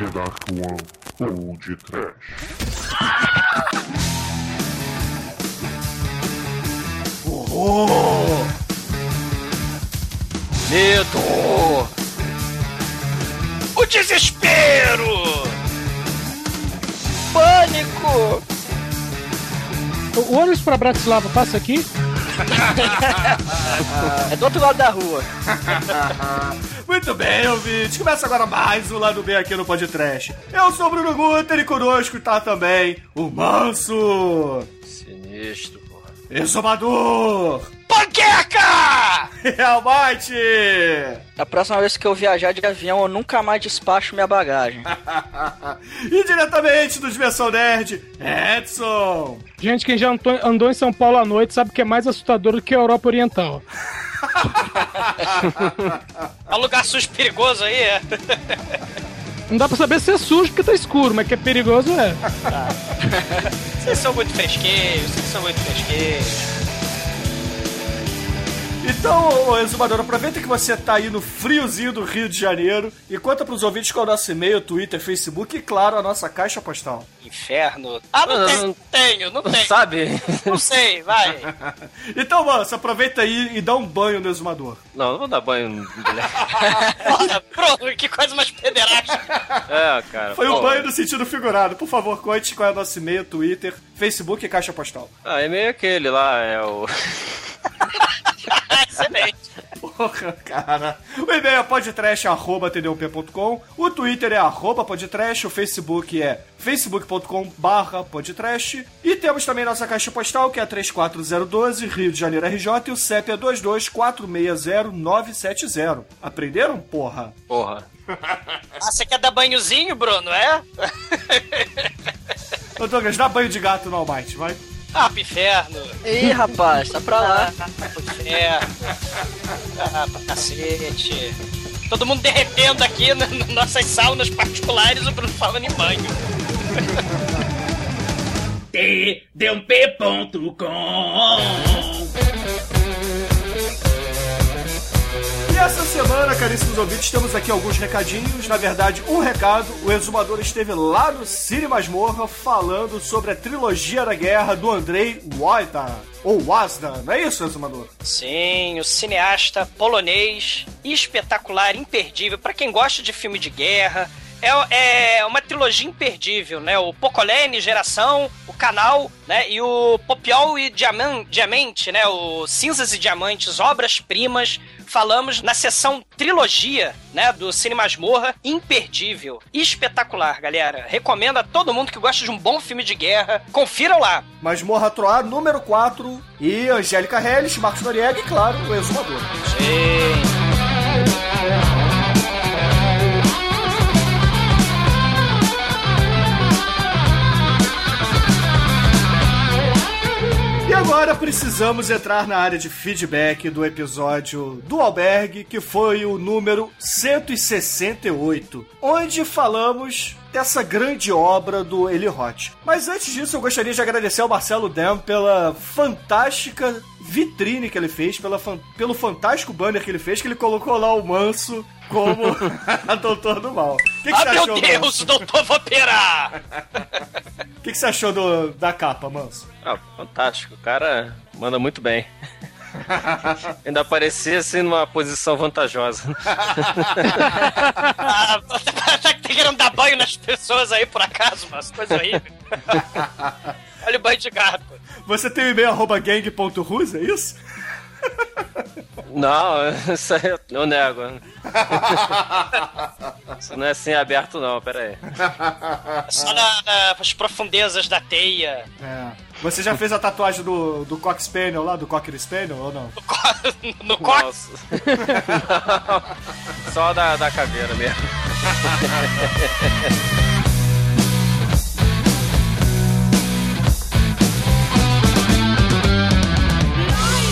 The Dark One ou de Trash. Horror! Medo! O desespero! Pânico! O ônibus pra Bratislava passa aqui? é do outro lado da rua. Muito bem, ouvinte. Começa agora mais um Lado B aqui no Podcast. Eu sou o Bruno Guter e conosco tá também o Manso. Sinistro, porra. Exumador. Panqueca! Almighty. A próxima vez que eu viajar de avião, eu nunca mais despacho minha bagagem. e diretamente do Dimensão Nerd, Edson. Gente, quem já andou em São Paulo à noite sabe que é mais assustador do que a Europa Oriental. É um lugar sujo perigoso aí, é? Não dá pra saber se é sujo porque tá escuro, mas que é perigoso é. Vocês são muito fresqueiros, vocês são muito fresqueiros. Então, Exumador, aproveita que você tá aí no friozinho do Rio de Janeiro e conta pros ouvintes qual é o nosso e-mail, Twitter, Facebook e, claro, a nossa caixa postal. Inferno. Ah, não, não tenho, não tenho, não tenho. Sabe? Não sei, vai. então, moço, aproveita aí e dá um banho no Exumador. Não, não vou dar banho no Pronto, que coisa mais pederástica. É, cara. Foi um banho no sentido figurado. Por favor, conte qual é o nosso e-mail, Twitter, Facebook e caixa postal. Ah, e-mail é aquele lá, é o... Excelente. Porra, cara. O e-mail é podtrash.tdump.com, o Twitter é arroba podtrash, o Facebook é facebook.com barra podtrash e temos também nossa caixa postal que é 34012, Rio de Janeiro RJ e o CEP é 22460 Aprenderam, porra? Porra. Ah, você quer dar banhozinho, Bruno, é? Ô Douglas, dá banho de gato no Almighty, vai. Ah, pro inferno. Ih, rapaz, tá pra lá. Ah, pro inferno. Ah, pra cacete. Todo mundo derretendo aqui nas nossas saunas particulares, o Bruno falando em banho. tdump.com essa semana, caríssimos ouvintes, temos aqui alguns recadinhos. Na verdade, um recado: o exumador esteve lá no Cine Masmorra falando sobre a trilogia da guerra do Andrei Wojda. Ou Wazda, não é isso, exumador? Sim, o cineasta polonês, espetacular, imperdível. para quem gosta de filme de guerra, é, é uma trilogia imperdível, né? O Pocolene, Geração, o Canal, né? E o Popiol e Diamant, Diamante, né? O Cinzas e Diamantes, Obras-Primas. Falamos na sessão trilogia, né? Do Cine Masmorra. Imperdível. Espetacular, galera. Recomendo a todo mundo que gosta de um bom filme de guerra. Confiram lá. Masmorra Troar, número 4. E Angélica Helles, Marcos Noriega e, claro, o Exumador. Sim. Agora precisamos entrar na área de feedback do episódio do Albergue, que foi o número 168, onde falamos dessa grande obra do Eli Roth. Mas antes disso, eu gostaria de agradecer ao Marcelo Dem pela fantástica vitrine que ele fez, pela, pelo fantástico banner que ele fez, que ele colocou lá o Manso como a Doutor do Mal. Que que ah, meu achou, Deus, Manso? Doutor Vampira! O que, que, você achou do, da capa, Manso? Ah, fantástico. O cara manda muito bem. Ainda parecia assim numa posição vantajosa. ah, tá querendo dar banho nas pessoas aí por acaso, mas coisa aí. Olha o banho de gato. Você tem o e-mail arroba gang.rus, é isso? Não, isso aí eu nego. Isso não é assim aberto, não, pera aí. Só na, nas profundezas da teia. É. Você já fez a tatuagem do, do Cock Spaniel lá, do Cocker Spaniel, ou não? No, Cock? Só da, da caveira mesmo.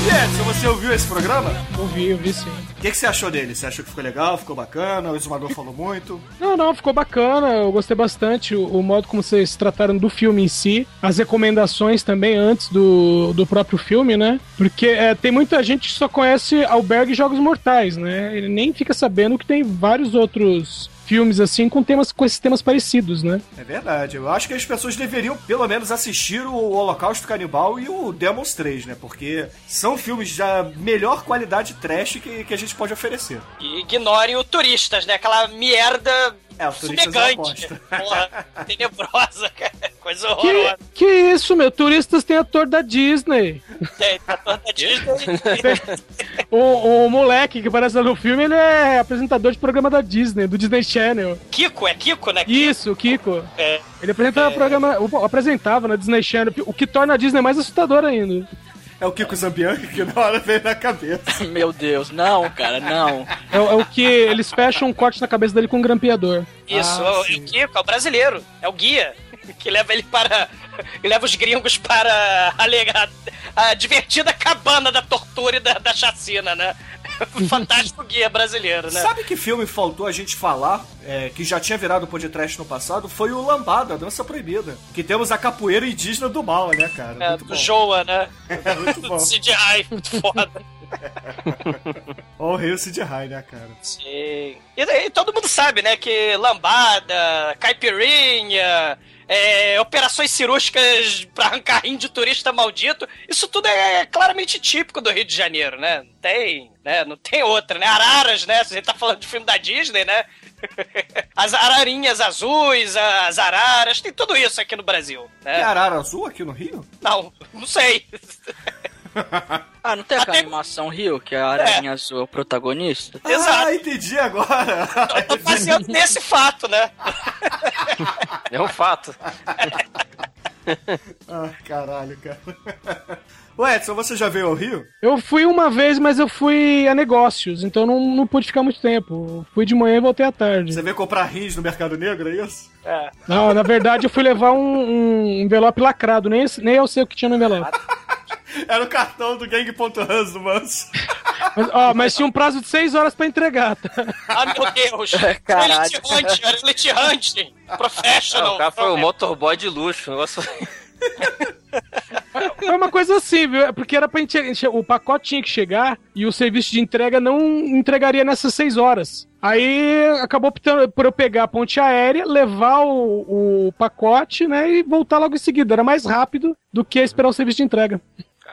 Edson, você ouviu esse programa? Ouvi, ouvi sim. O que, que, você achou dele? Você achou que ficou legal, ficou bacana? O Exumador falou muito? Não, não, ficou bacana. Eu gostei bastante o, o, modo como vocês trataram do filme em si, as recomendações também antes do, do próprio filme, né? Porque é, tem muita gente que só conhece Albergue e Jogos Mortais, né? Ele nem fica sabendo que tem vários outros filmes assim com temas com esses temas parecidos, né? É verdade. Eu acho que as pessoas deveriam, pelo menos, assistir o Holocausto Canibal e o Demons 3, né? Porque são filmes da melhor qualidade trash que, que a gente pode oferecer. E ignorem o Turistas, né? Aquela merda É, o Turistas é uma fumegante. bosta. Porra, tenebrosa, cara. Coisa Que, horrorosa. que isso, meu? Turistas tem ator da Disney. Tem, tá toda a Disney. O, o moleque que aparece lá no filme, ele é apresentador de programa da Disney, do Disney Channel. Kiko, é Kiko, né? Isso, o Kiko. É. Ele apresenta programa, o- apresentava na Disney Channel, o que torna a Disney mais assustador ainda. É o Kiko Zambianchi que na hora veio na cabeça. Meu Deus, não, cara, não. É, o- é o que eles fecham um corte na cabeça dele com um grampeador. Isso, Ah, é o. Kiko, é o brasileiro. É o guia. Que leva ele para. Que leva os gringos para a, lega- a divertida cabana da tortura e da, da chacina, né? Fantástico guia brasileiro, né? Sabe que filme faltou a gente falar, é, que já tinha virado podcast no passado? Foi o Lambada, a Dança Proibida. Que temos a capoeira indígena do mal, né, cara? É, Muito do bom. Joa, né? É, muito bom. CGI, muito foda. Ó, o Rei Sid High, né, cara? Sim. E daí todo mundo sabe, né? Que lambada, caipirinha, é, operações cirúrgicas pra arrancar rim de turista maldito, isso tudo é claramente típico do Rio de Janeiro, né? Não tem, né? Não tem outra, né? Araras, né? Se a gente tá falando de filme da Disney, né? As ararinhas azuis, as araras, tem tudo isso aqui no Brasil, Tem né? arara azul aqui no Rio? Não, não sei. Ah, não tem aquela Até- animação Rio, que a Aranha Azul é o protagonista? Exato. Ah, entendi agora. Eu tô baseando nesse fato, né? É um fato. ah, caralho, cara. Ô Edson, você já veio ao Rio? Eu fui uma vez, mas eu fui a negócios, então não, não pude ficar muito tempo. Fui de manhã e voltei à tarde. Você veio comprar rins no Mercado Negro, é isso? É. Não, na verdade eu fui levar um, um envelope lacrado, nem, nem eu sei o que tinha no envelope. Era o cartão do Gang.Hans do Manso. Mas, ó, mas tinha um prazo de seis horas pra entregar, tá? Ah, meu Deus! Caralho. Elite Hunt, era Elite Hunt! Professional! Não, o cara foi um motorboy de luxo. O negócio Foi uma coisa assim, viu? É Porque era pra gente. O pacote tinha que chegar e o serviço de entrega não entregaria nessas seis horas. Aí acabou optando por eu pegar a ponte aérea, levar o, o pacote, né? E voltar logo em seguida. Era mais rápido do que esperar o serviço de entrega.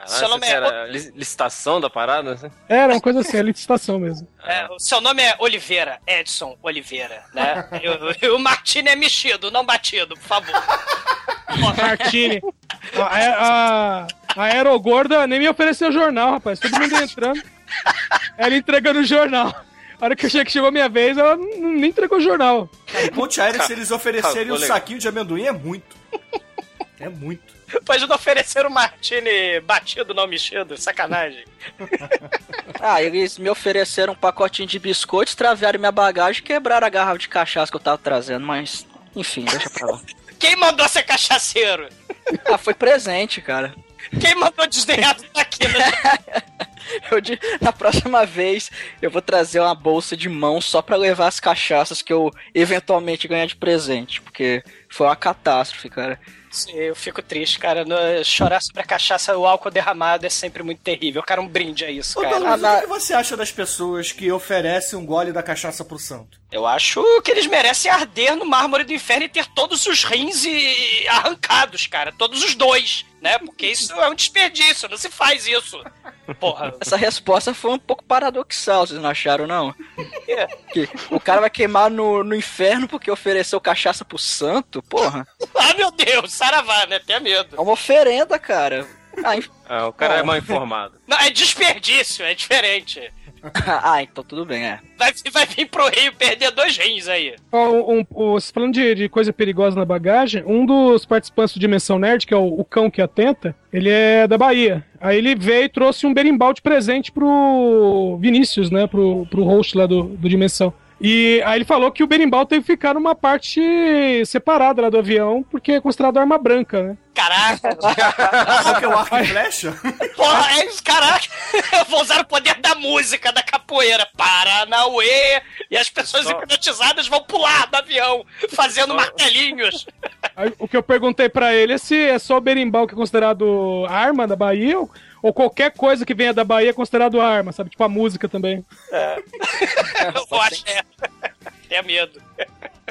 Caralho, Seu nome é- era li- licitação da parada? Assim? Era uma coisa assim, a licitação mesmo. É, o seu nome é Oliveira, Edson Oliveira, né? E o- o Martini é mexido, não batido, por favor. Martini. A, a, a aerogorda nem me ofereceu jornal, rapaz. Todo mundo entrando. Ela entregando o jornal. A hora que eu cheguei, que chegou a minha vez, ela não- nem entregou o jornal. Ponte aérea, se eles oferecerem um legal. saquinho de amendoim, é muito. É muito. Pode não oferecer o Martini batido, não mexido, sacanagem. Ah, eles me ofereceram um pacotinho de biscoitos, travearam minha bagagem e quebraram a garrafa de cachaça que eu tava trazendo, mas enfim, deixa pra lá. Quem mandou ser cachaceiro? Ah, foi presente, cara. Quem mandou desdenhado daqui, né? Eu na próxima vez eu vou trazer uma bolsa de mão só pra levar as cachaças que eu eventualmente ganhar de presente, porque foi uma catástrofe, cara. Sim, Eu fico triste, cara. No- chorar sobre a cachaça, o álcool derramado é sempre muito terrível. Eu quero um brinde a isso, Ô, cara. Na- o que você acha das pessoas que oferecem um gole da cachaça pro santo? Eu acho que eles merecem arder no mármore do inferno e ter todos os rins e- arrancados, cara. Todos os dois, né? Porque isso é um desperdício, não se faz isso. Porra. Essa resposta foi um pouco paradoxal, vocês não acharam, não? É. Que o cara vai queimar no, no inferno porque ofereceu cachaça pro santo? Porra, Ah, meu Deus, saravá, né? Tenha medo. é uma oferenda, cara. Ah, enf- Ah, o cara é mal informado. Não, é desperdício, é diferente. ah, então tudo bem, é. Vai, vai vir pro Rio perder dois rins aí. Ó, um, um, falando de, de coisa perigosa na bagagem, um dos participantes do Dimensão Nerd, que é o, o cão que atenta, ele é da Bahia. Aí ele veio e trouxe um berimbau de presente pro Vinícius, né? Pro, pro host lá do, do Dimensão. E aí ele falou que o berimbau tem que ficar numa parte separada lá do avião, porque é considerado arma branca, né? Caraca, Qual que é o arco e flecha? porra, é isso, caraca. Eu vou usar o poder da música, da capoeira. Paranauê. E as pessoas Só- hipnotizadas vão pular do avião, fazendo Só- martelinhos. Aí, o que eu perguntei pra ele é se é só o berimbau que é considerado arma da Bahia ou, ou qualquer coisa que venha da Bahia é considerado arma, sabe? Tipo a música também. Eu acho, é. Tenha medo.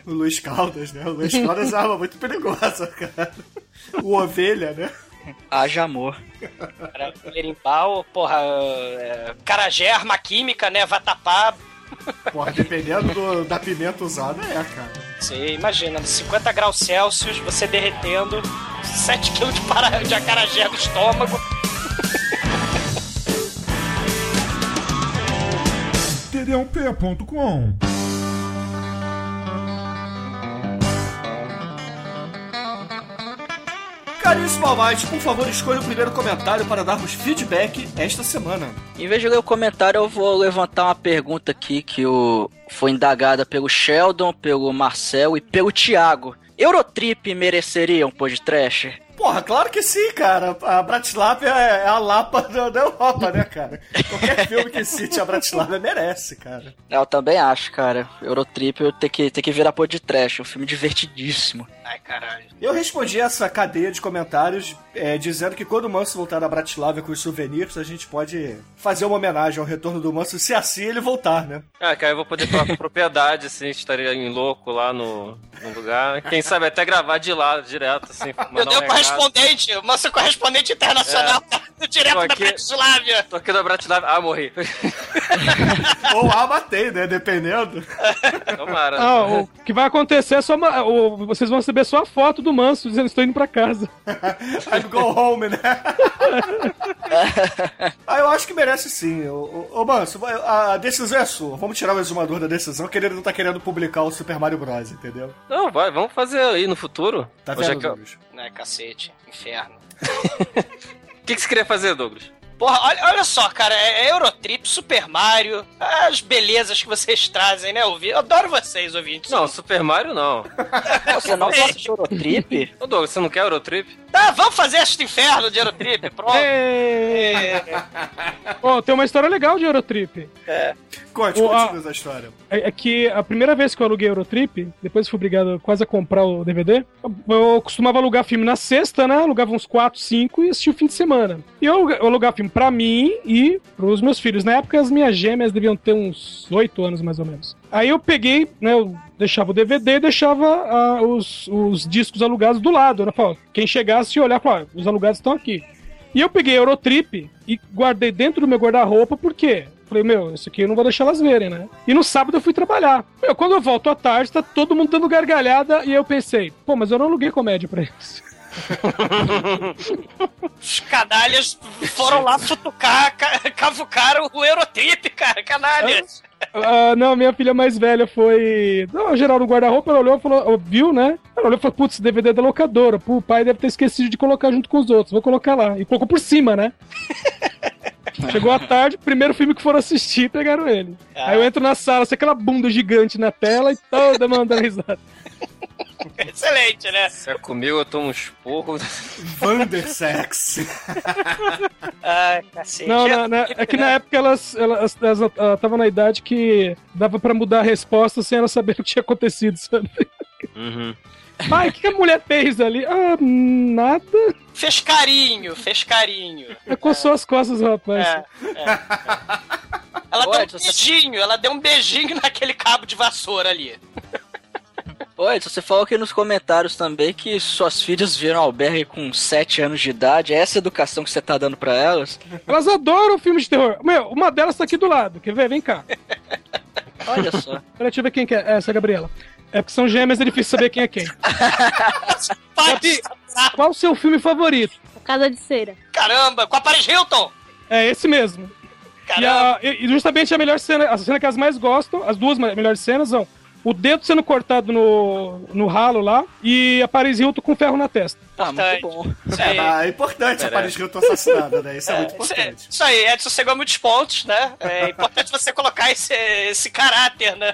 O Luiz Caldas, né? O Luiz Caldas é uma arma muito perigosa, cara. O ovelha, né? Haja amor. Cara, berimbau, porra, é, carajé, arma química, né? Vatapá. Porra, dependendo do- da pimenta usada, é, cara. Você imagina, 50 graus Celsius, você derretendo, 7 kg de, para... de acarajé no estômago. td1p.com Caríssimo Almighty, por favor, escolha o primeiro comentário para darmos feedback esta semana. Em vez de ler o comentário, eu vou levantar uma pergunta aqui que o... foi indagada pelo Sheldon, pelo Marcel e pelo Thiago. Eurotrip mereceria um podcast? Porra, claro que sim, cara. A Bratislava é é a Lapa da, da Europa, né, cara? Qualquer filme que cite a Bratislava merece, cara. Eu também acho, cara. Eurotrip eu ter que, ter que virar podcast, um filme divertidíssimo. Ai, caralho. Eu respondi essa cadeia de comentários é, dizendo que quando o Manso voltar da Bratislava com os souvenirs, a gente pode fazer uma homenagem ao retorno do Manso, se assim ele voltar, né? Ah, cara, eu vou poder falar com propriedade, assim, estaria em louco lá no, no lugar. Quem sabe até gravar de lá, direto, assim, Meu Deus, um correspondente, o nosso correspondente internacional, direto Tô da aqui. Bratislávia. Tô aqui na Bratislava. Ah, morri. Ou ah, matei, né? Dependendo. Tomara. Ah, o que vai acontecer é só. uma- o- vocês vão receber só a foto do Manso dizendo estou indo pra casa. I'm go home, né? ah, eu acho que merece sim. Ô, ô, ô, Manso, a decisão é sua. Vamos tirar o exumador da decisão, que ele não tá querendo publicar o Super Mario Bros, entendeu? Não, vai, vamos fazer aí no futuro. Tá Hoje é vendo, que eu- Douglas? Né, cacete, inferno. O que, que você queria fazer, Douglas? Porra, olha, olha só, cara, é, é Eurotrip, Super Mario, as belezas que vocês trazem, né, ouvintes? Eu adoro vocês, ouvintes. Não, Super Mario não. Você não gosta de Eurotrip? Ô, Douglas, você não quer Eurotrip? Tá, vamos fazer este inferno de Eurotrip, pronto. Ê! Pô, tem uma história legal de Eurotrip. Conte, O- conte-nos a história. É, é que a primeira vez que eu aluguei Eurotrip, depois fui obrigado quase a comprar o DVD, eu, costumava alugar filme na sexta, né? Alugava uns 4, 5 e assistia o fim de semana. E eu, eu alugava filme pra mim e pros meus filhos. Na época as minhas gêmeas deviam ter uns 8 anos mais ou menos. Aí eu peguei, né? Eu deixava o DVD e deixava ah, os, os discos alugados do lado. Né? Falava, quem chegasse e olhar, falava, "Ah, os alugados estão aqui. E eu peguei a Eurotrip e guardei dentro do meu guarda-roupa, por quê? Falei, meu, isso aqui eu não vou deixar elas verem, né? E no sábado eu fui trabalhar. Meu, quando eu volto à tarde, tá todo mundo dando gargalhada e eu pensei, pô, mas eu não aluguei comédia pra eles. Os canalhas foram lá futucar, ca- cavucaram o Eurotrip, cara, canalhas. Ah, não, minha filha mais velha foi. Não, geral no guarda-roupa, ela olhou e falou, viu, né? Ela olhou e falou, putz, DVD é da locadora. Pô, o pai deve ter esquecido de colocar junto com os outros. Vou colocar lá. E colocou por cima, né? Chegou à tarde, primeiro filme que foram assistir, pegaram ele. Aí eu entro na sala, sei aquela bunda gigante na tela e toda mandando risada. Excelente, né? Se é comigo, eu tomo uns porros. Vandersex. Ai, cacete. Não, não, não, é que na época elas elas estavam na idade que dava pra mudar a resposta sem elas saberem o que tinha acontecido, sabe? Uhum. Pai, o que que a mulher fez ali? Ah, nada. Fez carinho, fez carinho. É, Coçou as costas, rapaz. É, é, é. Ela deu um você- beijinho, ela deu um beijinho naquele cabo de vassoura ali. Oi, você falou aqui nos comentários também que suas filhas viram albergue com 7 anos de idade. É essa a educação que você tá dando pra elas? Elas adoram filme de terror. Meu, uma delas tá aqui do lado. Quer ver? Vem cá. Olha só. Peraí, deixa eu ver quem que é. Essa é a Gabriela. É porque são gêmeas, é difícil saber quem é quem. Gabi, qual o seu filme favorito? Casa de Cera. caramba, com a Paris Hilton. É esse mesmo. E, Caramba. a- e- justamente a melhor cena, a cena que elas mais gostam, as duas melhores cenas são o dedo sendo cortado no, no ralo lá e a Paris Hilton com ferro na testa. Ah, muito bom. Ah, é importante a Pera. Paris Hilton assassinada, né? Isso é, muito Isso, é- importante. isso aí, Edson, você ganhou muitos pontos, né? É importante você colocar esse, esse caráter, né?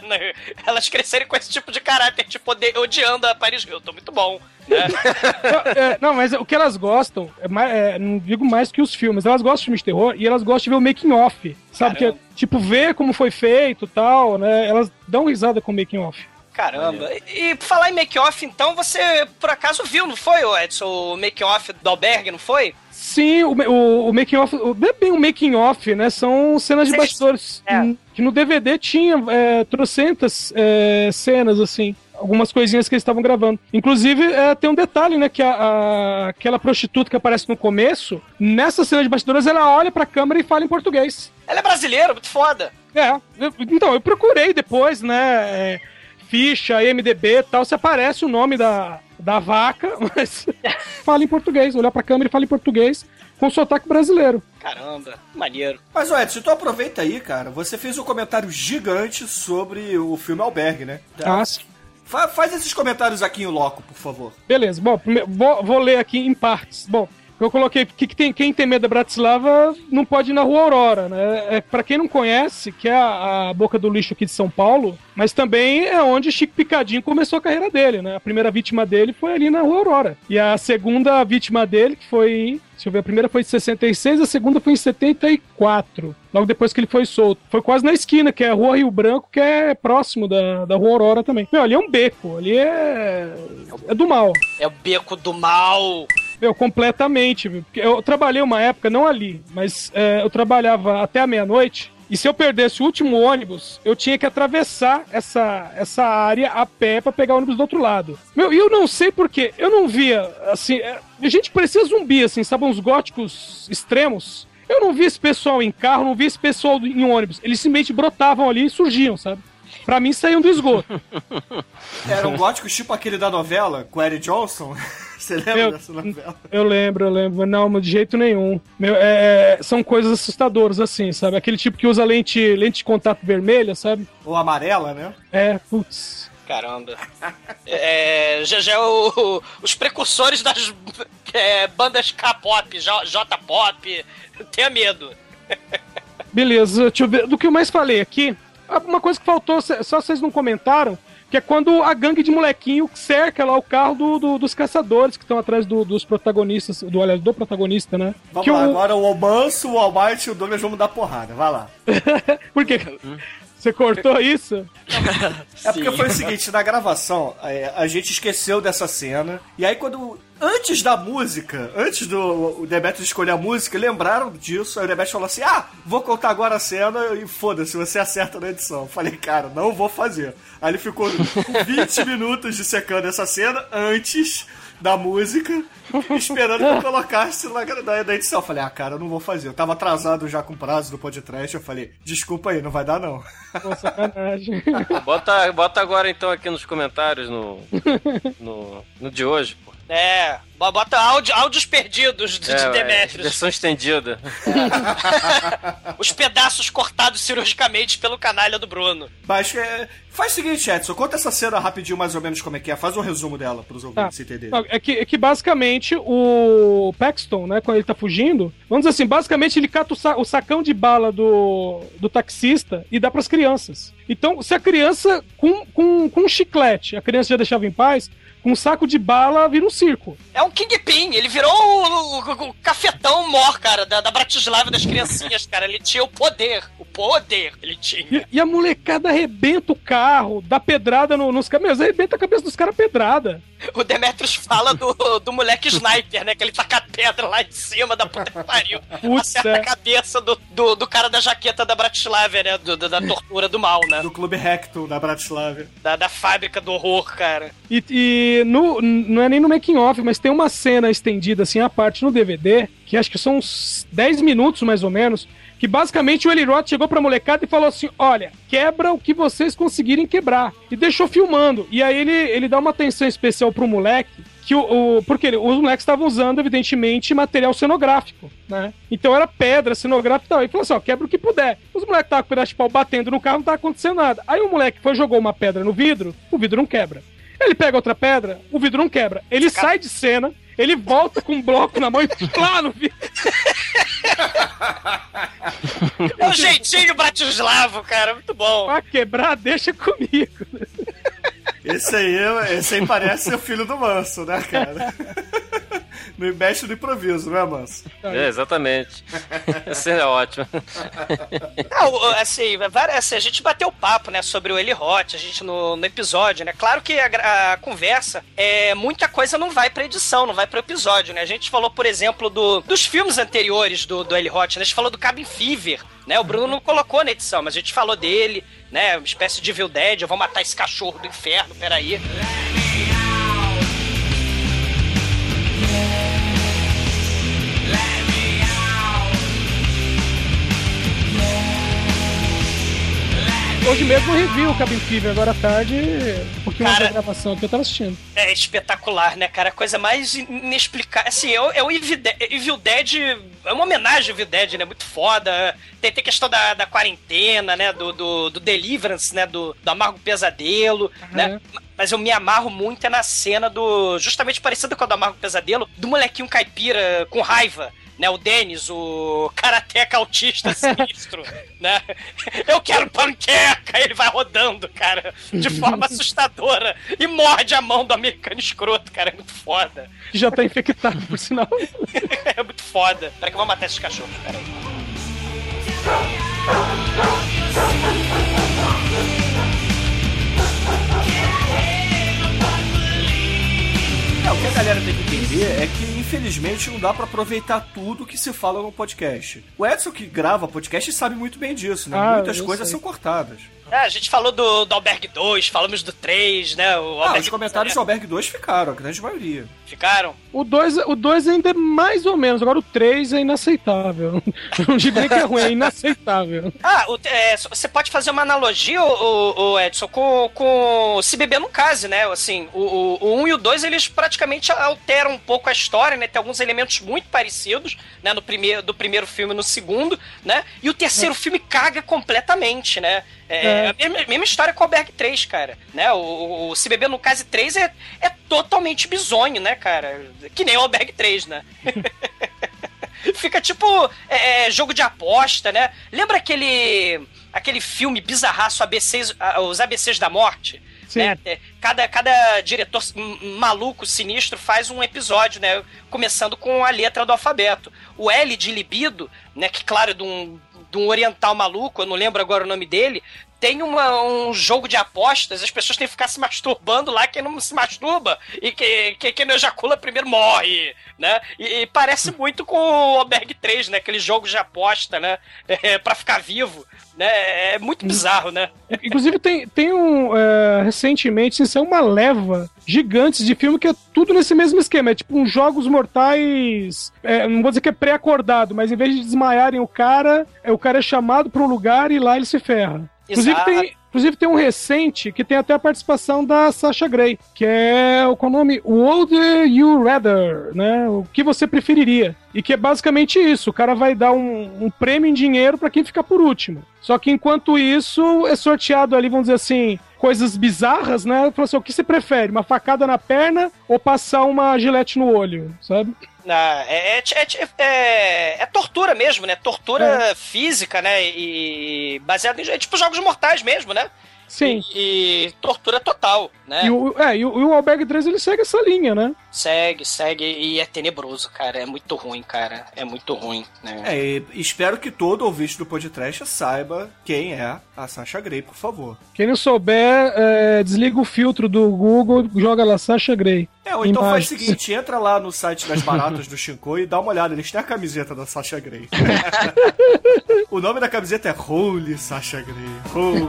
Elas crescerem com esse tipo de caráter, tipo, ode- odiando a Paris Hilton. Muito bom. Né? Não, é, não, mas o que elas gostam, é mais- é, não digo mais que os filmes, elas gostam de filmes de terror e elas gostam de ver o making off. Sabe? Que, é, tipo, ver como foi feito e tal, né? Elas dão risada com o making off. Caramba. E, e por falar em make-off, então, você por acaso viu, não foi, Edson, o make-off do Albergue, não foi? Sim, o, o, o making off, o- não é bem um making off, né? São cenas de bastidores é. que que no DVD tinha é, trocentas é, cenas, assim. Algumas coisinhas que eles estavam gravando. Inclusive, é, tem um detalhe, né? Que a, a- aquela prostituta que aparece no começo, nessa cena de bastidores, ela olha pra câmera e fala em português. Ela é brasileira, muito foda. É, eu- então, eu procurei depois, né? é, ficha, MDB e tal, se aparece o nome da, da vaca, mas fala em português. Olhar pra câmera e fala em português com sotaque brasileiro. Caramba, maneiro. Mas, Edson, tu aproveita aí, cara. Você fez um comentário gigante sobre o filme Albergue, né? Ah, sim. Fa- faz esses comentários aqui em loco, por favor. Beleza, bom, vou, vou ler aqui em partes. Bom, eu coloquei que, tem, quem tem medo da Bratislava não pode ir na Rua Aurora, né? É, pra quem não conhece, que é a, a boca do lixo aqui de São Paulo, mas também é onde Chico Picadinho começou a carreira dele, né? A primeira vítima dele foi ali na Rua Aurora. E a segunda vítima dele, que foi. Deixa eu ver, a primeira foi em 66, a segunda foi em 74. Logo depois que ele foi solto. Foi quase na esquina, que é a Rua Rio Branco, que é próximo da, da Rua Aurora também. Meu, ali é um beco, ali é. É do mal. É o beco do mal. Meu, completamente. viu? Porque Eu trabalhei uma época, não ali, mas é, eu trabalhava até a meia-noite. E se eu perdesse o último ônibus, eu tinha que atravessar essa, essa área a pé pra pegar o ônibus do outro lado. Meu, e eu não sei porquê. Eu não via, assim. é, a gente parecia zumbi, assim, sabe? Uns góticos extremos. Eu não vi esse pessoal em carro, não vi esse pessoal em ônibus. Eles simplesmente brotavam ali e surgiam, sabe? Pra mim saíam do esgoto. Era um gótico tipo aquele da novela, com Eric Johnson. Você lembra Meu- dessa novela? Eu lembro, eu lembro. Não, mas de jeito nenhum. Meu, é, são coisas assustadoras, assim, sabe? Aquele tipo que usa lente, lente de contato vermelha, sabe? Ou amarela, né? É, putz. Caramba. É, já, já é o- os precursores das é, bandas K-pop, J-pop. Tenha medo. Beleza, deixa eu ver. Do que eu mais falei aqui, uma coisa que faltou, só vocês não comentaram, que é quando a gangue de molequinho cerca lá o carro do- do- dos caçadores que estão atrás do- dos protagonistas, do, aliás, do protagonista, né? Vamos que lá, o- agora o Almanso, o Almighty e o Douglas vão dar porrada. Vai lá. Por quê? Você cortou isso? É porque foi o seguinte, na gravação, é, a gente esqueceu dessa cena, e aí quando, antes da música, antes do o Demetrius escolher a música, lembraram disso, aí o Demetrius falou assim, ah, vou contar agora a cena e foda-se, você acerta na edição. Eu Falei, cara, não vou fazer. Aí ele ficou 20 minutos dissecando essa cena antes da música, esperando que eu colocasse lá na, na edição. Eu falei, ah, cara, eu não vou fazer. Eu tava atrasado já com o prazo do podcast, eu falei, desculpa aí, não vai dar não. Pô, sacanagem. Bota, bota agora então aqui nos comentários no, no, no de hoje, pô. É, bo- bota áudio, áudios perdidos de, de É, Demetrius. Versão estendida. Os pedaços cortados cirurgicamente pelo canalha do Bruno. Mas é, faz o seguinte, Edson, conta essa cena rapidinho mais ou menos como é que é. Faz um resumo dela pros ouvintes entenderem. Não, é, que, é que basicamente o Paxton, né, quando ele tá fugindo, vamos dizer assim, basicamente ele cata o, sa- o sacão de bala do, do taxista e dá pras crianças. Então, se a criança, com, com, com um chiclete, a criança já deixava em paz, com um saco de bala vira um circo. É um Kingpin, ele virou o, o- o cafetão mor, cara, da, da Bratislava das criancinhas, cara. Ele tinha o poder. O poder ele tinha. E, e a molecada arrebenta o carro, dá pedrada no- nos caras. Meu, arrebenta a cabeça dos caras pedrada. O Demetrius fala do, do moleque sniper, né? Que ele taca a pedra lá em cima da puta que pariu. Putz, Acerta é. a cabeça do, do, do cara da jaqueta da Bratislava, né? Do, do- da tortura do mal, né? Do Clube Recto, da Bratislava. Da, da fábrica do horror, cara. E, e no, não é nem no making off, mas tem uma cena estendida assim, a parte no DVD, que acho que são uns 10 minutos mais ou menos, que basicamente o Eli Roth chegou pra molecada e falou assim: olha, quebra o que vocês conseguirem quebrar. E deixou filmando. E aí ele, ele dá uma atenção especial pro moleque. Que o, o- porque ele- os moleques estavam usando, evidentemente, material cenográfico, né? Então era pedra, cenográfico e tal. Ele falou assim: ó, quebra o que puder. Os moleques estavam com o pedaço de pau batendo no carro, não tá acontecendo nada. Aí o moleque foi jogou uma pedra no vidro, o vidro não quebra. Ele pega outra pedra, o vidro não quebra. Ele sai de cena, ele volta com um bloco na mão e lá no vidro. É o jeitinho bratislavo, cara. Muito bom. Pra quebrar, deixa comigo. Esse aí, esse aí parece o filho do Manso, né, cara? No mexe no improviso, não é, Manso? É, exatamente. Essa é ótima. Não, o- assim, assim, a gente bateu papo, né, sobre o Eli Roth, a gente no, no episódio, né? Claro que a, a conversa, é, muita coisa não vai pra edição, não vai pro episódio, né? A gente falou, por exemplo, do, dos filmes anteriores do, do Eli Roth, né? A gente falou do Cabin Fever, né? O Bruno não colocou na edição, mas a gente falou dele, né? Uma espécie de Evil Dead, eu vou matar esse cachorro do inferno, peraí. Hoje mesmo eu revi o Cabin Fever agora à tarde, um pouquinho Cara- da gravação que eu tava assistindo. É espetacular, né, cara? A coisa mais inexplicável. Assim, é o, é o Evil Dead, Evil Dead. É uma homenagem ao Evil Dead, né? Muito foda. Tem, tem questão da, da quarentena, né? Do, do, do Deliverance, né? Do, do Amargo Pesadelo, né? Mas eu me amarro muito é na cena do. Justamente parecida com a do Amargo Pesadelo, do molequinho caipira com raiva. Né, o Denis, o karateca autista sinistro, né? Eu quero panqueca! Ele vai rodando, cara, de forma assustadora e morde a mão do americano escroto, cara. É muito foda. Que já tá infectado, por sinal. É muito foda. Peraí que eu vou matar esses cachorros, peraí. É, o que a galera tem que entender é que, infelizmente, não dá pra aproveitar tudo que se fala no podcast. O Edson, que grava podcast, sabe muito bem disso, né? Ah, Muitas coisas sei. são cortadas. É, a gente falou do, do Alberg 2, falamos do 3, né? O Ah, os comentários do Alberg 2 ficaram, a grande maioria. ficaram. O 2 o dois ainda é mais ou menos, agora o 3 é inaceitável. Não digo nem que é ruim, é inaceitável. Ah, o- é, você pode fazer uma analogia, o, o Edson, com, com Se Beber Não Case, né? Assim, o, o, o 1 e o 2, eles praticamente alteram um pouco a história, né? Tem alguns elementos muito parecidos, né? No primeiro, do primeiro filme e no segundo, né? E o terceiro filme caga completamente, né? É, É. a mesma, mesma história com o Alberg 3, cara. Né? O, o, o Se Beber No Case 3 é, é totalmente bizonho, né, cara? Que nem o Alberg 3, né? Fica tipo é, é, jogo de aposta, né? Lembra aquele aquele filme bizarraço ABCs, os ABCs da morte? Sim. Né? É, Cada, cada diretor maluco, sinistro, faz um episódio, né? Começando com a letra do alfabeto. O L de libido, né? Que, claro, de um, de um oriental maluco, eu não lembro agora o nome dele, tem uma- um jogo de apostas, as pessoas têm que ficar se masturbando lá, quem não se masturba e que, que, quem não ejacula primeiro morre, né? E, e parece muito com o Alberg 3, né? Aquele jogo de aposta, né? É, pra ficar vivo, né? É muito bizarro, né? Inclusive tem, tem um. é, recentemente, isso é uma leva gigante de filme que é tudo nesse mesmo esquema. É tipo uns jogos mortais. é, não vou dizer que é pré-acordado, mas em vez de desmaiarem o cara, é, o cara é chamado pra um lugar e lá ele se ferra. Inclusive tem, inclusive tem um recente que tem até a participação da Sasha Grey, que é o- qual o nome? Would You Rather, né? O que você preferiria? E que é basicamente isso. O cara vai dar um, um prêmio em dinheiro pra quem ficar por último. Só que enquanto isso é sorteado ali, vamos dizer assim, coisas bizarras, né? Falou assim, o que você prefere? Uma facada na perna ou passar uma gilete no olho, sabe? Ah, é, é, é, é- é tortura mesmo, né? Tortura física, né? E baseado em é tipo jogos mortais mesmo, né? Sim. E, e tortura total, né? E o, é, e o, e o Alberg 3 ele segue essa linha, né? Segue, segue e é tenebroso, cara. É muito ruim, cara. É muito ruim, né? É, e espero que todo ouvinte do podcast saiba quem é a Sasha Grey, por favor. Quem não souber, é, desliga o filtro do Google, joga lá Sasha Grey. É, ou então faz o seguinte, entra lá no site das baratas do Shinkoi e dá uma olhada, eles têm a camiseta da Sasha Grey. o nome da camiseta é Holy Sasha Grey. Holy.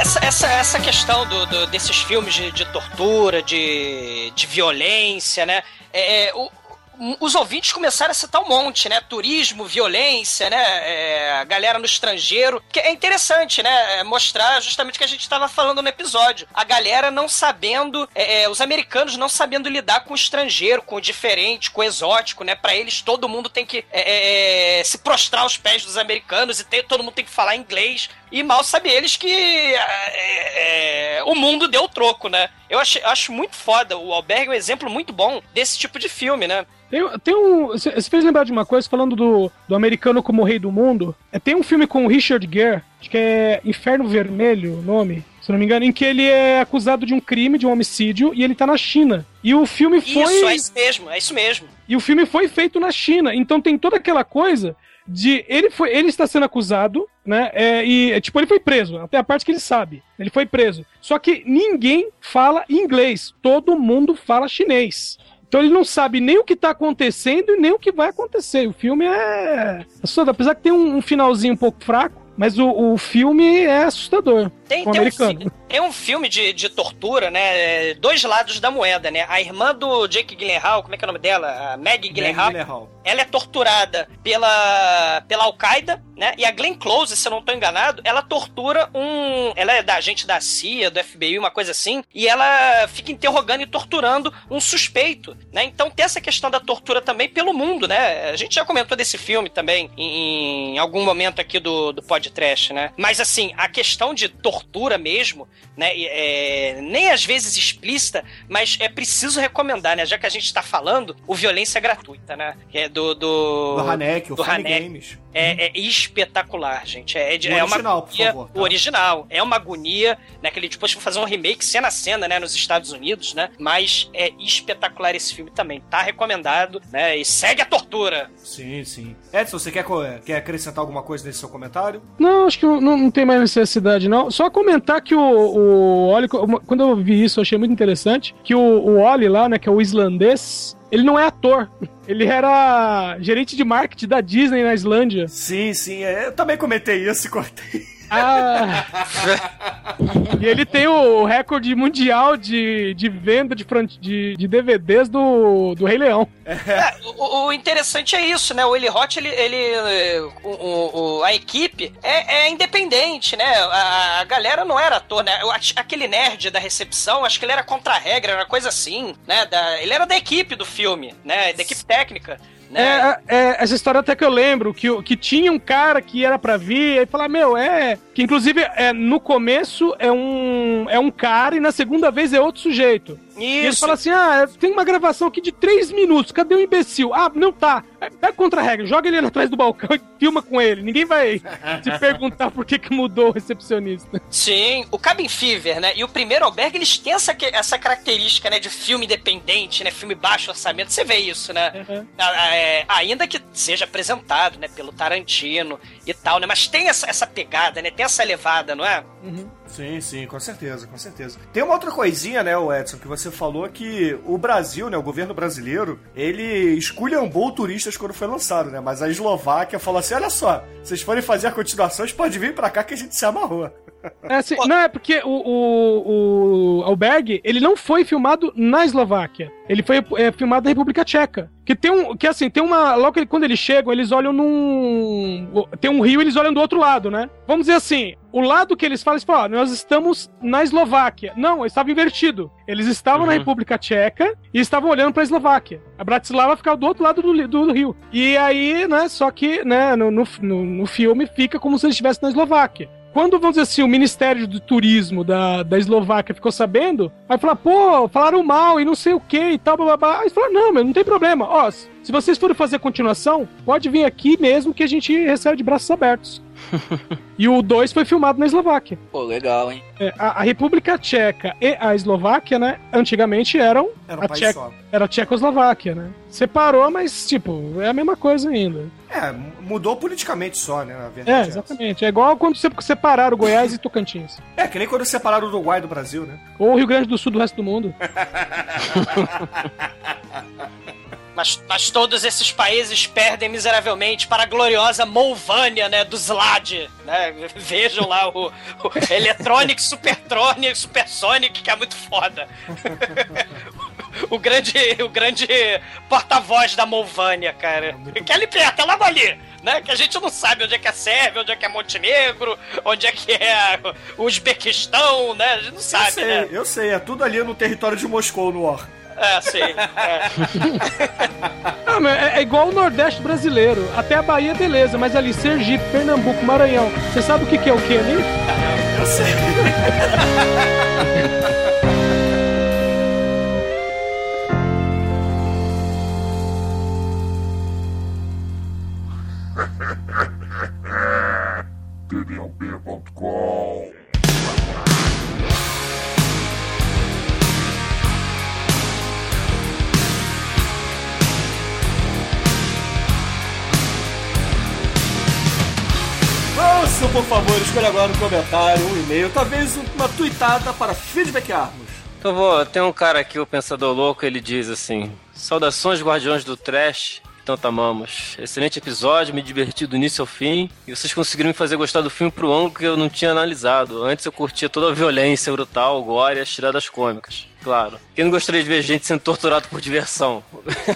Essa, essa, essa questão do, do- desses filmes de, de tortura, de, de violência, né? É, é, o- os ouvintes começaram a citar um monte, né? Turismo, violência, né? É, galera no estrangeiro. Que é interessante, né? É mostrar justamente o que a gente estava falando no episódio. A galera não sabendo, é, é, os americanos não sabendo lidar com o estrangeiro, com o diferente, com o exótico, né? Pra eles, todo mundo tem que é, é, se prostrar aos pés dos americanos e todo mundo tem que falar inglês. E mal sabe eles que é, é, o mundo deu troco, né? Eu acho, acho muito foda. O Albergue é um exemplo muito bom desse tipo de filme, né? Tem, tem um. Você você fez lembrar de uma coisa, falando do, do americano como o rei do mundo. É, tem um filme com o Richard Gere, acho que é Inferno Vermelho o nome, se não me engano, em que ele é acusado de um crime, de um homicídio, e ele tá na China. E o filme foi. Isso, é isso mesmo, é isso mesmo. E o filme foi feito na China. Então tem toda aquela coisa de ele foi, ele está sendo acusado, né? é, e é, tipo ele foi preso, até a parte que ele sabe. Ele foi preso. Só que ninguém fala inglês, todo mundo fala chinês. Então ele não sabe nem o que tá acontecendo e nem o que vai acontecer. O filme é assustador, apesar que tem um, um finalzinho um pouco fraco, mas o, o filme é assustador. Tem, tem, um, americano. Tem um filme de, de tortura, né? é, Dois lados da moeda, né? A irmã do Jake Gyllenhaal, como é que é o nome dela? A Maggie Gyllenhaal. Gyllenhaal. Ela é torturada pela, pela Al-Qaeda, né? E a Glenn Close, se eu não tô enganado, ela tortura um. Ela é da agente da CIA, do FBI, uma coisa assim. E ela fica interrogando e torturando um suspeito, né? Então tem essa questão da tortura também pelo mundo, né? A gente já comentou desse filme também em, em algum momento aqui do, do podcast, né? Mas assim, a questão de tortura mesmo, né? é, nem às vezes explícita, mas é preciso recomendar, né? Já que a gente tá falando, o Violência Gratuita, né? Que é do. Do, Do Hanek, o do Funny Hanek. Games. É, é espetacular, gente. É, O é uma original, por agonia- favor, tá? O original. É uma agonia, né? Que ele depois foi fazer um remake cena a cena, né? Nos Estados Unidos, né? Mas é espetacular esse filme também. Tá recomendado, né? E segue a tortura. Sim, sim. Edson, você quer, quer acrescentar alguma coisa nesse seu comentário? Não, acho que não, não tem mais necessidade, não. Só comentar que o, o Oli, quando eu vi isso, eu achei muito interessante, que o, o Oli lá, né, que é o islandês, ele não é ator. Ele era gerente de marketing da Disney na Islândia. Sim, sim. é, Eu também comentei isso e cortei. Ah. e ele tem o recorde mundial de, de venda de, de, de DVDs do, do Rei Leão. É, o, o interessante é isso, né? O Eli Roth, ele. ele o, o- a equipe é, é independente, né? A, a galera não era ator, né? Aquele nerd da recepção, acho que ele era contra a regra, era coisa assim, né? Da- ele era da equipe do filme, né? Da equipe técnica. Né? É, é, essa história até que eu lembro, que, que tinha um cara que era pra vir, e falar, meu, é. Que inclusive é, no começo é um, é um cara e na segunda vez é outro sujeito. E ele Isso. fala assim: ah, tem uma gravação aqui de três minutos, cadê o imbecil? Ah, não tá. Pega contra a regra, joga ele atrás do balcão e filma com ele. Ninguém vai se perguntar por que, que mudou o recepcionista. Sim, o Cabin Fever, né? E o primeiro albergue, eles têm essa, que- essa característica, né? De filme independente, né? Filme baixo orçamento. Você vê isso, né? Ah, ah, é, ainda que seja apresentado, né? Pelo Tarantino e tal, né? Mas tem essa, essa pegada, né? Tem essa levada, não é? Sim, sim, com certeza, com certeza. Tem uma outra coisinha, né, Edson, que você falou que o Brasil, né, o governo brasileiro, ele esculhambou turistas quando foi lançado, né? Mas a Eslováquia falou assim: olha só, vocês forem fazer a continuação, vocês podem vir pra cá que a gente se amarrou. É assim, não, é porque o, o, o Albergue, ele não foi filmado na Eslováquia. Ele foi é, filmado na República Tcheca. Que tem um. Que assim, tem uma. Logo que- quando eles chegam, eles olham num. Tem um rio eles olham do outro lado, né? Vamos dizer assim, o lado que eles falam, eles falam, ó, nós estamos na Eslováquia. Não, estava invertido. Eles estavam na República Tcheca e estavam olhando pra Eslováquia. A Bratislava ficava do outro lado do, do, do rio. E aí, né, só que, né, no, no, no- no filme fica como se eles estivessem na Eslováquia. Quando, vamos dizer assim, o Ministério do Turismo da, da Eslováquia ficou sabendo, vai falar, pô, falaram mal e não sei o que e tal, blá. Aí falaram, não, mas não tem problema. Ó, se vocês forem fazer continuação, pode vir aqui mesmo que a gente recebe de braços abertos. e o 2 foi filmado na Eslováquia. Pô, legal, hein? É, a, a República Tcheca e a Eslováquia, né, antigamente eram Era um a país Tcheca, só. era a Tchecoslováquia, né? Separou, mas, tipo, é a mesma coisa ainda. É, mudou politicamente só, né, na É, exatamente. É igual quando você separaram Goiás e Tocantins. É, que nem quando separaram o Uruguai do Brasil, né? Ou o Rio Grande do Sul do resto do mundo. Mas, mas todos esses países perdem miseravelmente para a gloriosa Molvânia, né? Do Zlad, né? Vejam lá o, o Electronic Supertronic Supersonic, que é muito foda. o grande, o grande porta-voz da Molvânia, cara. Que é ali perto, é logo ali. Né? Que a gente não sabe onde é que é Sérvia, onde é que é Montenegro, onde é que é o Uzbequistão, né? A gente não eu sabe, sei, né? eu sei, é tudo ali no território de Moscou, no War. É, sim. É. Ah, mas é, é igual o Nordeste brasileiro. Até a Bahia, beleza, mas ali, Sergipe, Pernambuco, Maranhão. Você sabe o que, que é o que ali? Eu sei. escolha agora um comentário, um e-mail, talvez uma tuitada para feedbackarmos. Então vou, tem um cara aqui, o Pensador Louco, ele diz assim: Saudações, guardiões do trash. Tanto amamos. Excelente episódio, me diverti do início ao fim. E vocês conseguiram me fazer gostar do filme pro ângulo que eu não tinha analisado. Antes eu curtia toda a violência brutal, gore e as tiradas cômicas. Claro. Quem não gostaria de ver gente sendo torturado por diversão?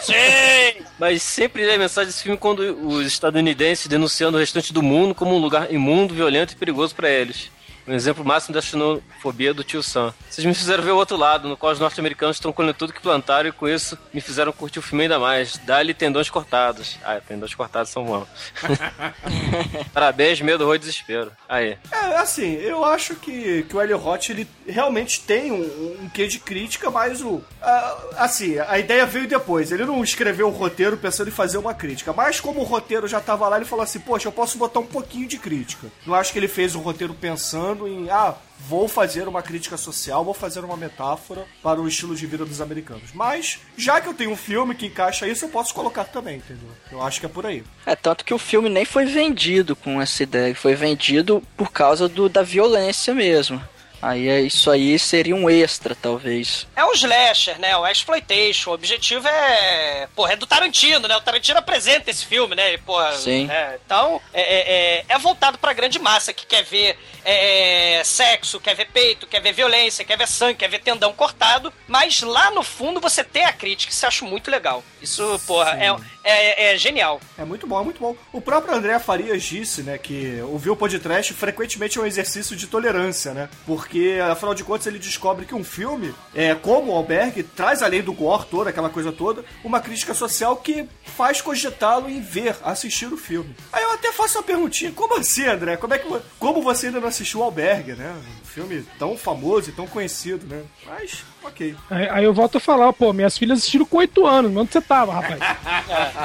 Sim! Mas sempre li a mensagem desse filme quando os estadunidenses denunciando o restante do mundo como um lugar imundo, violento e perigoso para eles. Um exemplo máximo da xenofobia do tio Sam. Vocês me fizeram ver o outro lado, no qual os norte-americanos estão colhendo tudo que plantaram e com isso me fizeram curtir o filme ainda mais. Dá-lhe tendões cortados. Ah, tendões cortados são bons. Parabéns, medo, horror e desespero. Aí. É, assim, eu acho que, que o Eli Roth, ele realmente tem um, um quê de crítica, mas o... a- assim, a ideia veio depois. Ele não escreveu o roteiro pensando em fazer uma crítica, mas como o roteiro já tava lá, ele falou assim, poxa, eu posso botar um pouquinho de crítica. Não acho que ele fez o roteiro pensando em, ah, vou fazer uma crítica social, vou fazer uma metáfora para o estilo de vida dos americanos. Mas, já que eu tenho um filme que encaixa isso, eu posso colocar também, entendeu? Eu acho que é por aí. É, tanto que o filme nem foi vendido com essa ideia, foi vendido por causa do, da violência mesmo. Aí é- isso aí seria um extra, talvez. É um slasher, né? O exploitation. O objetivo é. Porra, é do Tarantino, né? O Tarantino apresenta esse filme, né? E, porra, Sim. né? Então, é, é, é- é voltado pra grande massa que quer ver é, sexo, quer ver peito, quer ver violência, quer ver sangue, quer ver tendão cortado. Mas lá no fundo você tem a crítica, isso eu acho muito legal. Isso, porra, é, é, é genial. É muito bom, é muito bom. O próprio André Farias disse, né, que ouvir o podcast frequentemente é um exercício de tolerância, né? Porque, afinal de contas, ele descobre que um filme, é, como o Alberg, traz além do gore toda, aquela coisa toda, uma crítica social que faz cogitá-lo em ver, assistir o filme. Aí eu até faço uma perguntinha, como assim, André? Como é que como você ainda não assistiu o Alberg, né? Um filme tão famoso e tão conhecido, né? Mas, ok. Aí, aí eu volto a falar, pô, minhas filhas assistiram com 8 anos. Onde você tava, rapaz?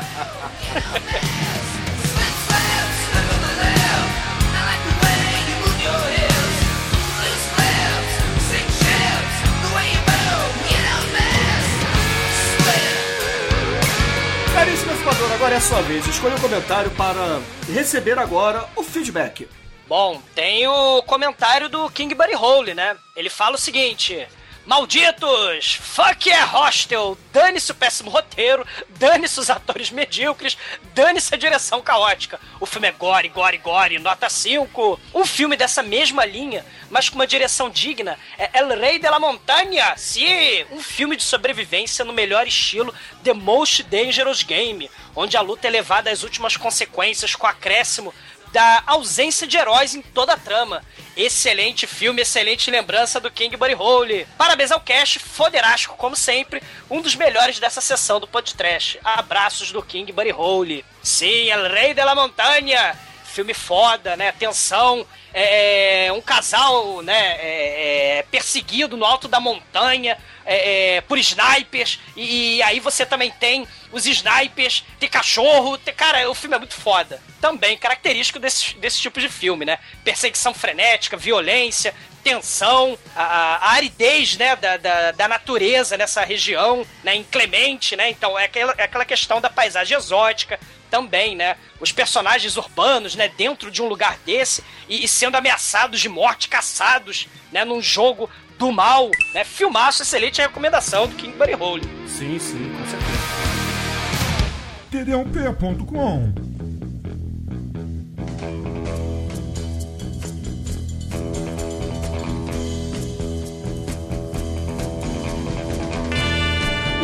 Caríssimo Espador, agora é a sua vez. Escolha um comentário para receber agora o feedback. Bom, tem o comentário do King Buddy Hole, né? Ele fala o seguinte: Malditos! Fuck yeah, hostel! Dane-se o péssimo roteiro, dane-se os atores medíocres, dane-se a direção caótica. O filme é gore, gore, gore, nota 5. Um filme dessa mesma linha, mas com uma direção digna, é El Rei de la Montanha. Sim! Um filme de sobrevivência no melhor estilo The Most Dangerous Game, onde a luta é levada às últimas consequências com acréscimo da ausência de heróis em toda a trama. Excelente filme, excelente lembrança do King Buddy Hole. Parabéns ao Cash, foderasco como sempre, um dos melhores dessa sessão do podcast. Abraços do King Buddy Hole. Sim, El Rei de la Montanha. Filme foda, né? Tensão, é, um casal, né? é, é, perseguido no alto da montanha é, é, por snipers. E, aí você também tem os snipers, tem cachorro. Tem, cara, o filme é muito foda. Também característico desse, desse tipo de filme, né? Perseguição frenética, violência, tensão, a, a- aridez, né, da, da, da natureza nessa região, né, inclemente, né? Então é aquela, é aquela questão da paisagem exótica também, né? Os personagens urbanos, né, dentro de um lugar desse e, e sendo ameaçados de morte, caçados, né, num jogo do mal, né? Filmaço, excelente recomendação do King Buddy Hole. Sim, sim, com certeza. td1p.com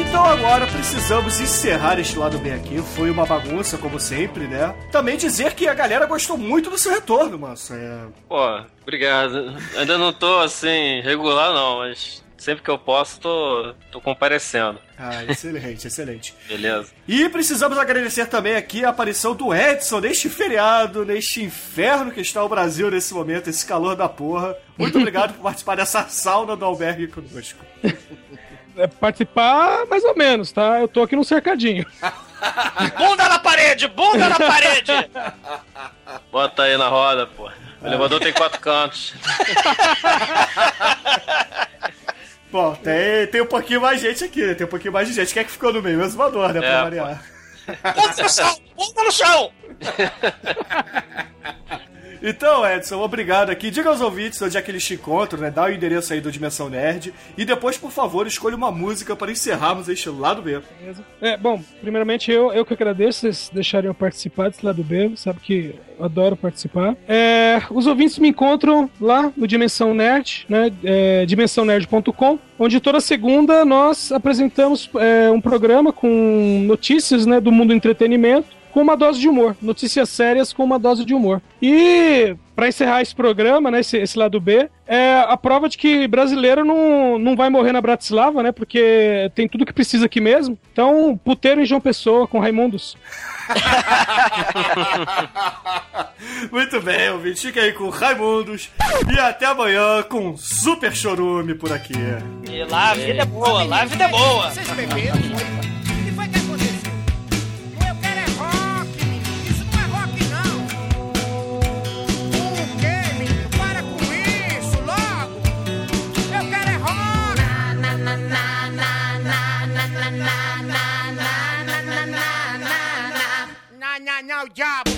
Então agora precisamos encerrar este lado bem aqui. Foi uma bagunça, como sempre, né? Também dizer que a galera gostou muito do seu retorno, manso. É... Pô, obrigado. Ainda não tô assim, regular não, mas sempre que eu posso tô, tô comparecendo. Ah, excelente, excelente. Beleza? E precisamos agradecer também aqui a aparição do Edson neste feriado, neste inferno que está o Brasil nesse momento, esse calor da porra. Muito obrigado por participar dessa sauna do albergue conosco. É participar mais ou menos, tá? Eu tô aqui num cercadinho. Bunda na parede, bunda na parede! Bota aí na roda, pô. O elevador tem quatro cantos. Bom, tem, tem um pouquinho mais gente aqui, né? Tem um pouquinho mais de gente. Quem é que ficou no meio? O exumador, né? Pra É, variar. Bunda no chão, bunda no chão! Então, Edson, obrigado aqui. Diga aos ouvintes onde é que eles te encontram, né? Dá o endereço aí do Dimensão Nerd. E depois, por favor, escolha uma música para encerrarmos este lado B. É, bom, primeiramente eu, eu que agradeço vocês deixarem eu participar desse lado B, sabe que eu adoro participar. É, os ouvintes me encontram lá no Dimensão Nerd, né, é, dimensãonerd.com, onde toda segunda nós apresentamos é, um programa com notícias né, do mundo do entretenimento com uma dose de humor, notícias sérias com uma dose de humor. E para encerrar esse programa, né, esse, esse lado B, é a prova de que brasileiro não, não vai morrer na Bratislava, né? Porque tem tudo que precisa aqui mesmo. Então, puteiro em João Pessoa com Raimundos. Muito bem, ouvinte. Fica aí com Raimundos. E até amanhã com Super Chorume por aqui. E lá a vida é boa, lá a vida é boa. Vocês beberam? now, job.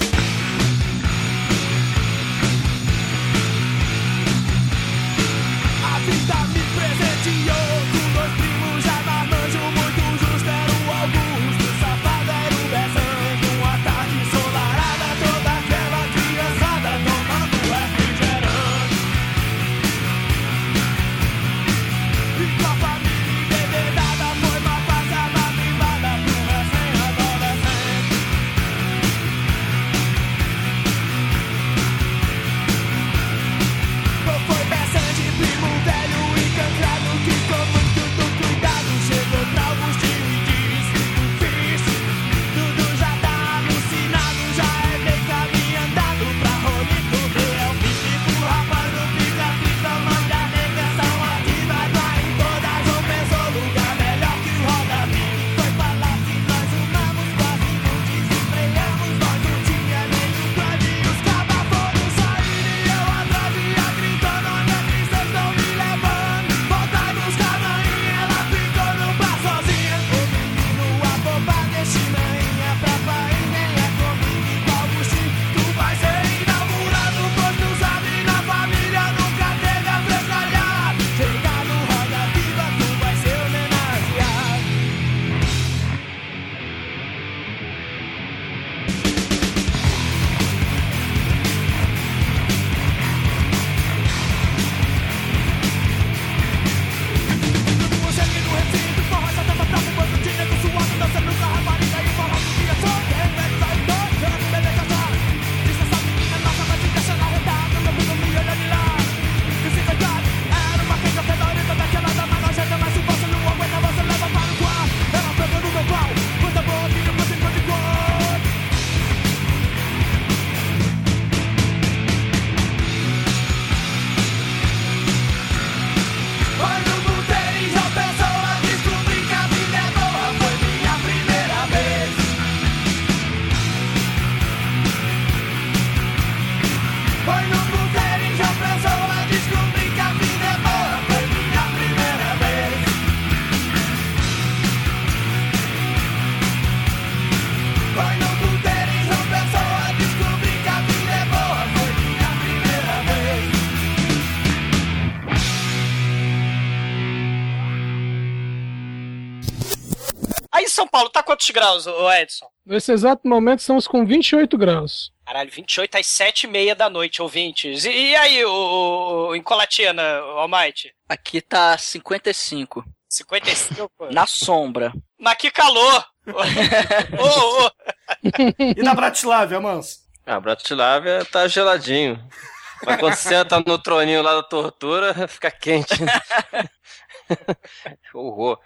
Quantos graus, Edson? Nesse exato momento estamos com 28 graus. Caralho, 28 às 7 e meia da noite, ouvintes. E, e aí, o, o, em Colatina, Almighty? Aqui tá 55. 55? Na sombra. Mas que calor! Ô, ô, E na Bratislava, Manso? Ah, Bratislava tá geladinho. Mas quando senta no troninho lá da tortura, fica quente. Horror.